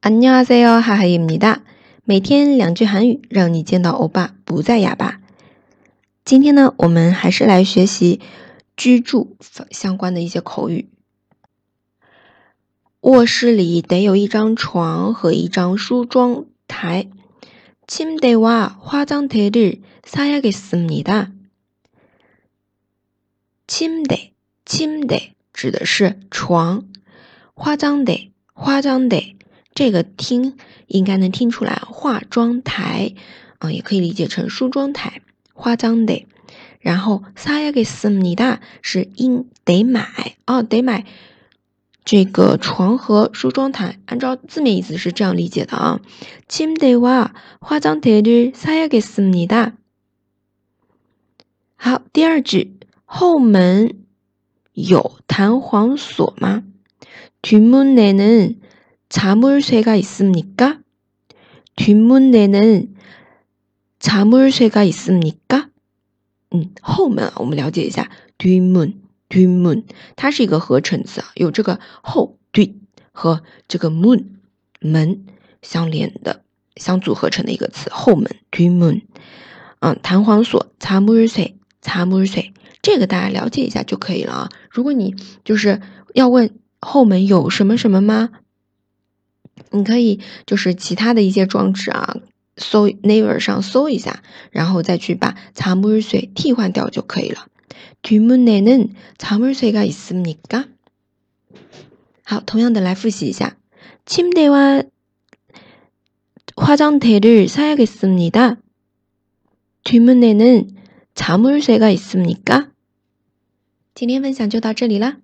안녕하세요，哈哈입니다每天两句韩语，让你见到欧巴不再哑巴。今天呢，我们还是来学习居住相关的一些口语。卧室里得有一张床和一张梳妆台。침대와화장대를사야겠습니다 침대 침대指的是床，화장 대， 화장 대。 这个听应该能听出来，化妆台啊，也可以理解成梳妆台，化妆的。然后사야겠습니다是应得买啊，得买这个床和梳妆台。按照字面意思是这样理解的啊。침대와화장대를사야겠습니다好，第二句，后门有弹簧锁吗？뒷문에는 자물쇠가 있습니까? 뒷문에는 자물쇠가 있습니까? 嗯，后门我们了解一下 뒷문, 뒷문 它是一个合成词啊，有这个后对和这个문 门相连的相组合成的一个词，后门 뒷문 嗯，弹簧锁 자물쇠, 자물쇠 这个大家了解一下就可以了啊。如果你就是要问后门有什么什么吗？ 你可以就是其他的一些装置啊，搜 Naver 上搜一下，然后再去把查木日水替换掉就可以了。뒷문에는자물쇠가있습니 까？ 好，同样的来复习一下。침대와화장대를사야겠습니다 뒷문에는자물쇠가있습니 까？ 今天分享就到这里啦。